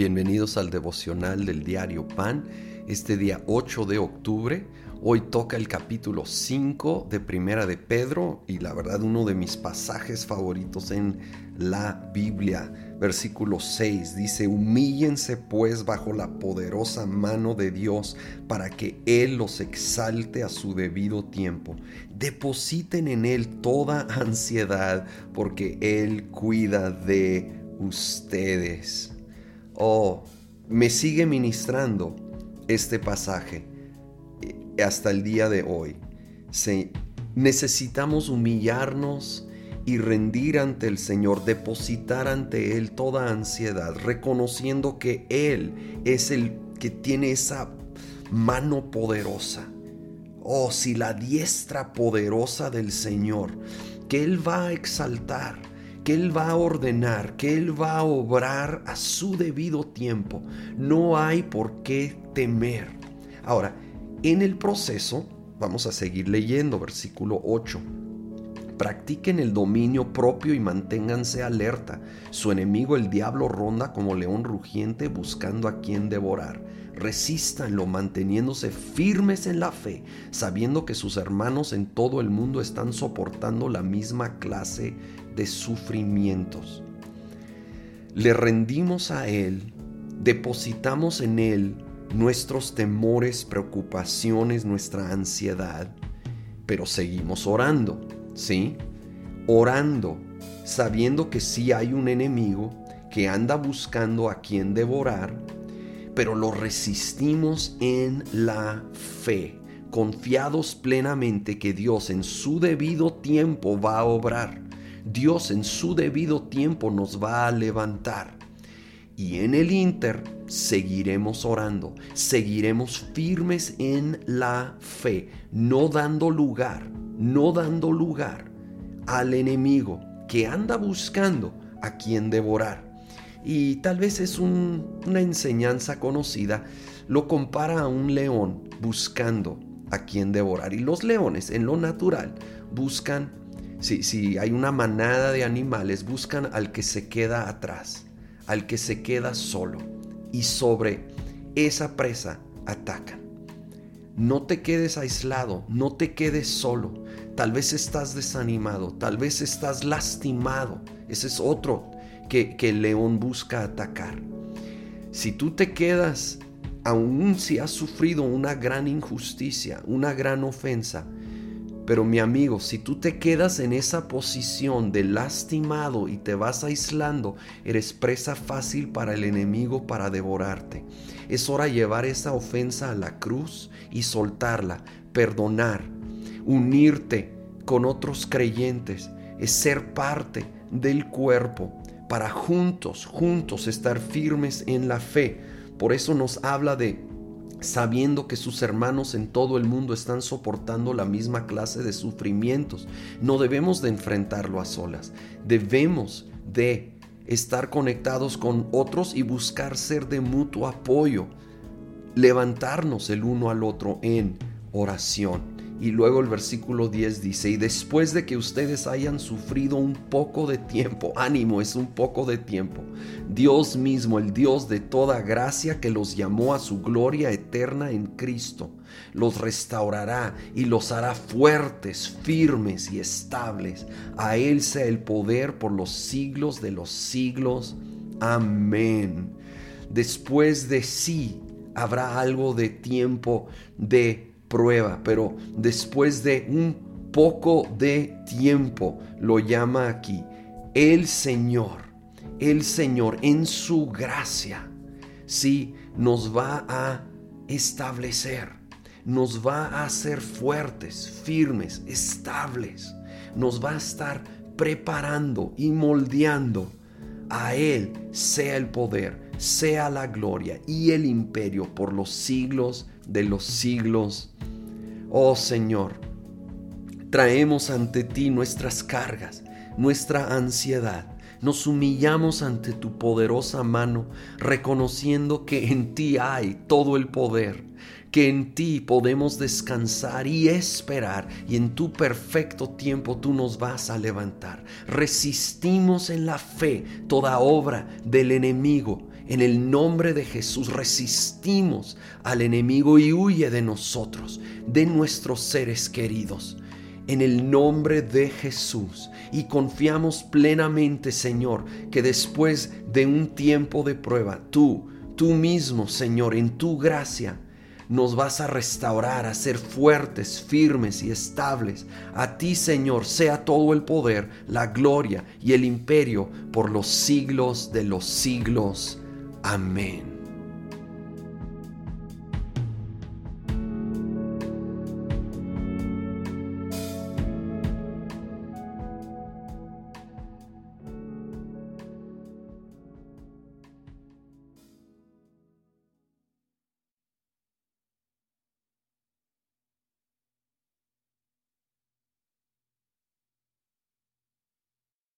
Bienvenidos al devocional del diario Pan, este día 8 de octubre. Hoy toca el capítulo 5 de Primera de Pedro y la verdad uno de mis pasajes favoritos en la Biblia. Versículo 6 dice, humíllense pues bajo la poderosa mano de Dios para que Él los exalte a su debido tiempo. Depositen en Él toda ansiedad porque Él cuida de ustedes. Oh, me sigue ministrando este pasaje eh, hasta el día de hoy. necesitamos humillarnos y rendir ante el Señor, depositar ante Él toda ansiedad, reconociendo que Él es el que tiene esa mano poderosa. Oh, si la diestra poderosa del Señor, que Él va a exaltar, que Él va a ordenar, que Él va a obrar a su debido tiempo. No hay por qué temer. Ahora, en el proceso, vamos a seguir leyendo versículo 8. Practiquen el dominio propio y manténganse alerta. Su enemigo el diablo ronda como león rugiente buscando a quien devorar. Resístanlo manteniéndose firmes en la fe, sabiendo que sus hermanos en todo el mundo están soportando la misma clase de sufrimientos. Le rendimos a Él, depositamos en Él nuestros temores, preocupaciones, nuestra ansiedad, pero seguimos orando, ¿sí? Orando, sabiendo que sí hay un enemigo que anda buscando a quien devorar, pero lo resistimos en la fe, confiados plenamente que Dios en su debido tiempo va a obrar. Dios en su debido tiempo nos va a levantar. Y en el Inter seguiremos orando, seguiremos firmes en la fe, no dando lugar, no dando lugar al enemigo que anda buscando a quien devorar. Y tal vez es una enseñanza conocida, lo compara a un león buscando a quien devorar. Y los leones en lo natural buscan si, hay una manada de animales, buscan al que se queda atrás, al que se queda solo. Y sobre esa presa atacan. No te quedes aislado, no te quedes solo. Tal vez estás desanimado, tal vez estás lastimado. Ese es otro que, que el león busca atacar. Si tú te quedas, aun si has sufrido una gran injusticia, una gran ofensa, pero mi amigo, si tú te quedas en esa posición de lastimado y te vas aislando, eres presa fácil para el enemigo para devorarte. Es hora de llevar esa ofensa a la cruz y soltarla, perdonar, unirte con otros creyentes, es ser parte del cuerpo para juntos, juntos estar firmes en la fe. Por eso nos habla de sabiendo que sus hermanos en todo el mundo están soportando la misma clase de sufrimientos. No debemos de enfrentarlo a solas, debemos de estar conectados con otros y buscar ser de mutuo apoyo, levantarnos el uno al otro en oración. Y luego el versículo 10 dice, y después de que ustedes hayan sufrido un poco de tiempo, ánimo es un poco de tiempo, Dios mismo, el Dios de toda gracia que los llamó a su gloria eterna en Cristo, los restaurará y los hará fuertes, firmes y estables. A Él sea el poder por los siglos de los siglos. Amén. Después de sí habrá algo de tiempo de prueba, pero después de un poco de tiempo, lo llama aquí, el Señor, el Señor en su gracia, sí, nos va a establecer, nos va a hacer fuertes, firmes, estables, nos va a estar preparando y moldeando. A Él sea el poder, sea la gloria y el imperio por los siglos de los siglos. Oh Señor, traemos ante ti nuestras cargas, nuestra ansiedad. Nos humillamos ante tu poderosa mano, reconociendo que en ti hay todo el poder, que en ti podemos descansar y esperar, y en tu perfecto tiempo tú nos vas a levantar. Resistimos en la fe toda obra del enemigo En el nombre de Jesús resistimos al enemigo y huye de nosotros, de nuestros seres queridos. En el nombre de Jesús. Y confiamos plenamente, Señor, que después de un tiempo de prueba, tú, tú mismo, Señor, en tu gracia, nos vas a restaurar, a ser fuertes, firmes y estables. A ti, Señor, sea todo el poder, la gloria y el imperio por los siglos de los siglos. Amén.